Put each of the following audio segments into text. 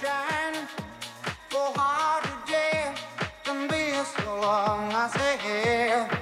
shining so hard today. Can be so long, I say.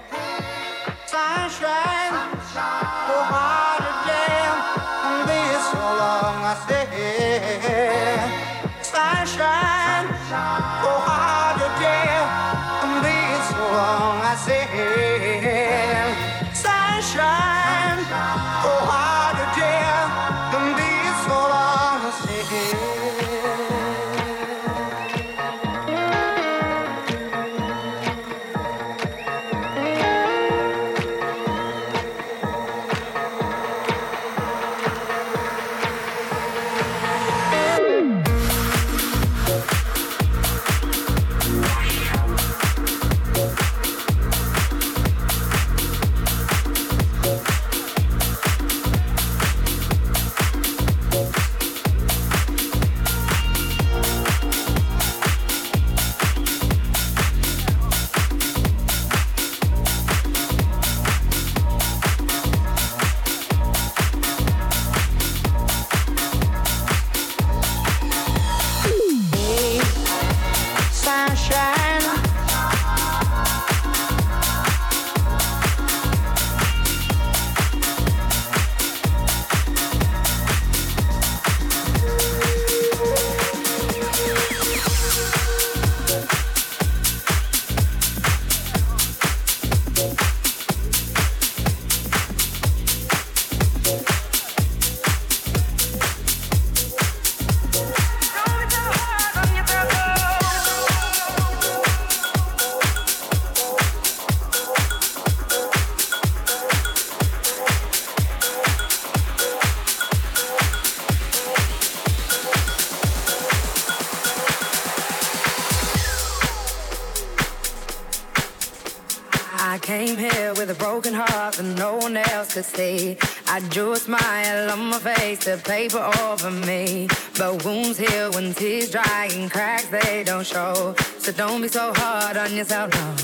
and no one else could see. I drew a smile on my face, the paper over me. But wounds heal when tears dry and cracks they don't show. So don't be so hard on yourself. No.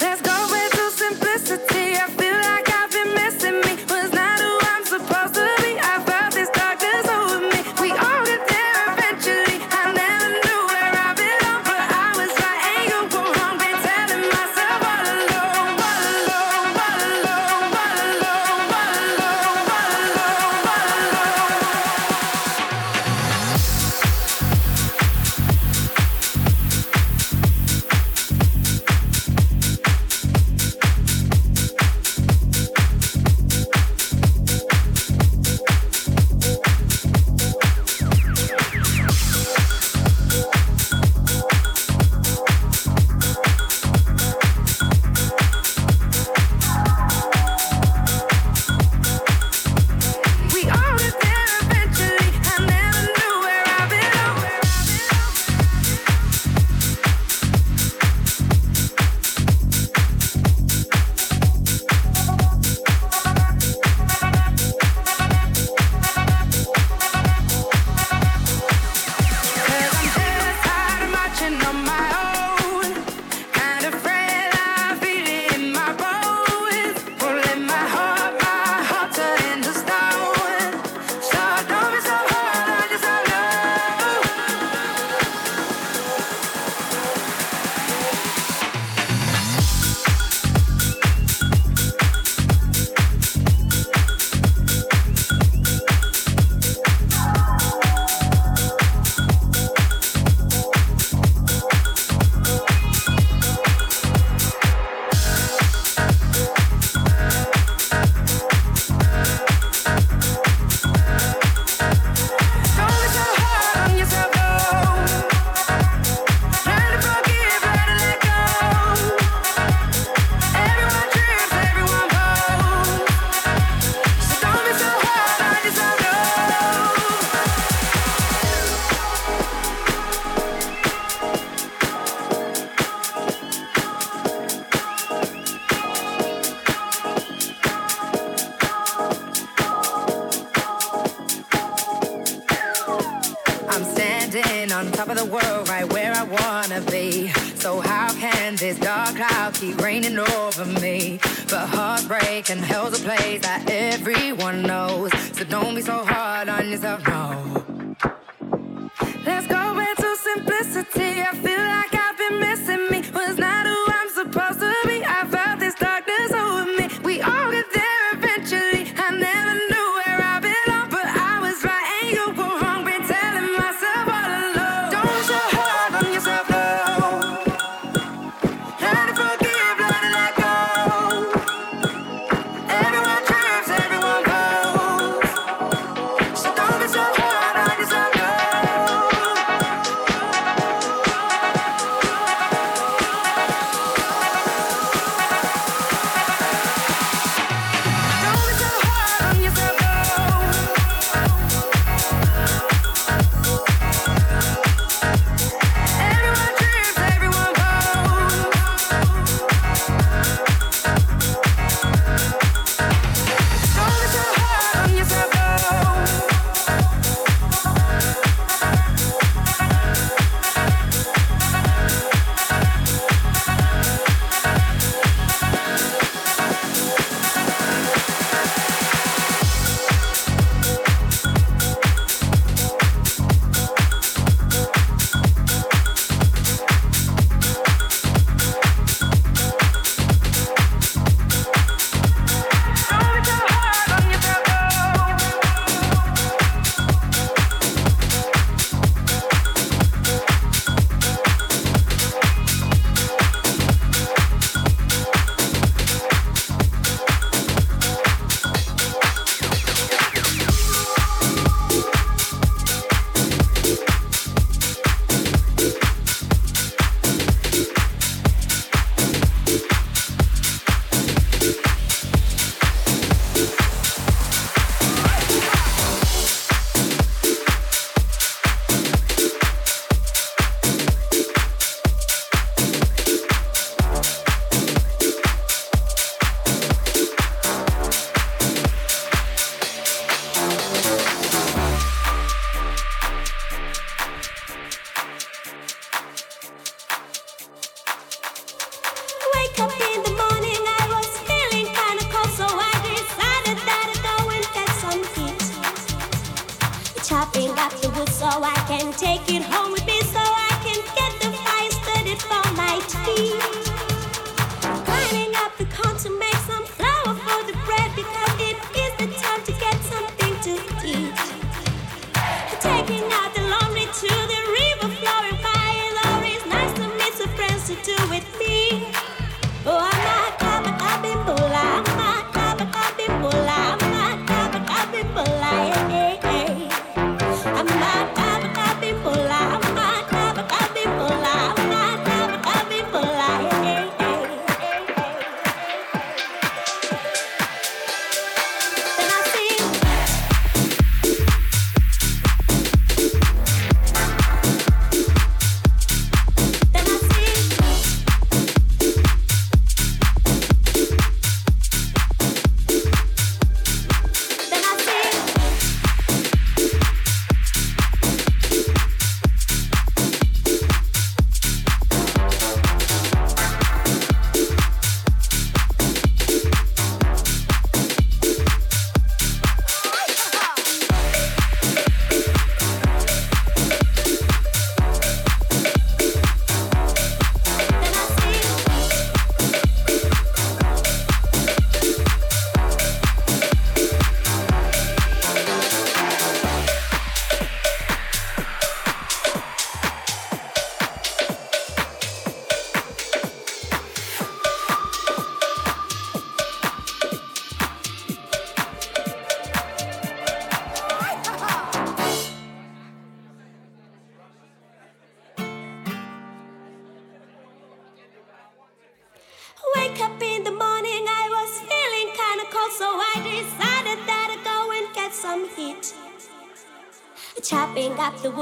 Let's go simplicity.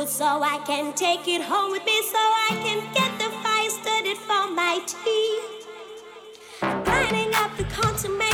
so I can take it home with me so I can get the fire started for my tea. Grinding up the consummate.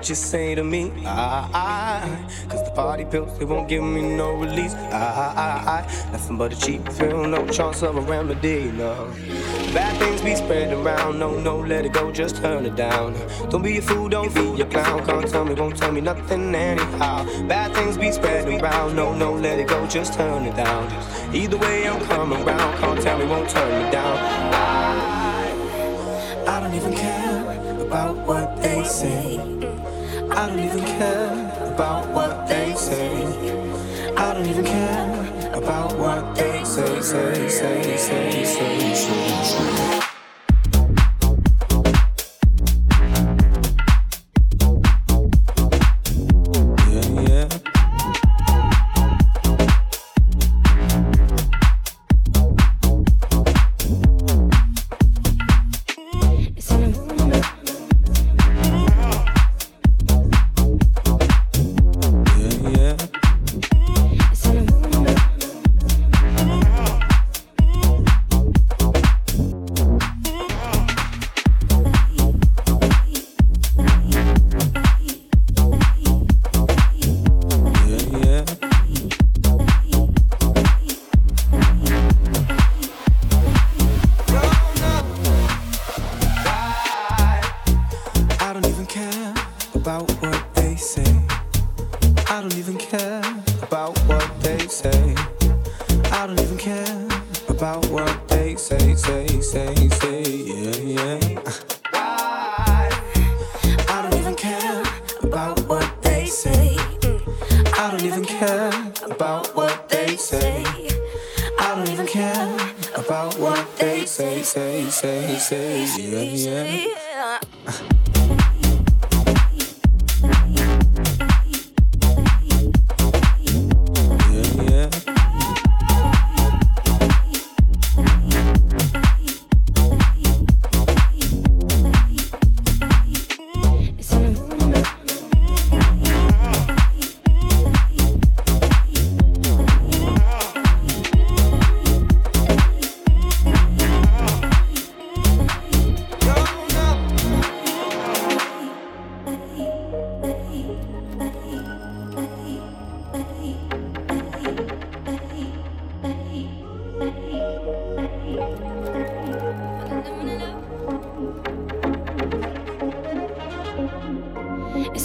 What you say to me. I, I, cause the party pills, they won't give me no release. I, I, I, nothing but a cheap thrill, no chance of a remedy, no. Bad things be spread around, no, no, let it go, just turn it down. Don't be a fool, don't be a clown, can't tell me, won't tell me nothing anyhow. Bad things be spread around, no, no, let it go, just turn it down. Either way, I'm coming round, can't tell me, won't turn me down. I, say. I don't even care about what they say. I don't even care about what they say, say, say, say, say, say. say.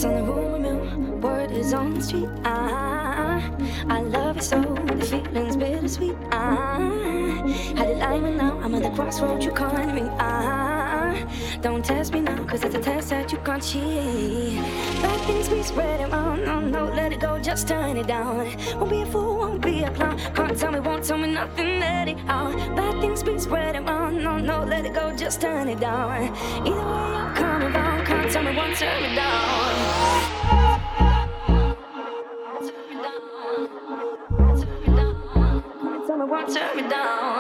On the rumor mill, word is on the street. Ah, I love it so, the feeling's bittersweet. Ah, had it lying now, I'm at the crossroads, you calling me. Ah, don't test me now, cause it's a test that you can't cheat. Bad things be spread around, no, no, let it go, just turn it down. Won't be a fool, won't be a clown. Can't tell me, won't tell me nothing, let it out. Bad things be spread around, no, no, let it go, just turn it down. Either way, I'm coming down, can't tell me, won't turn me down. Turn me down.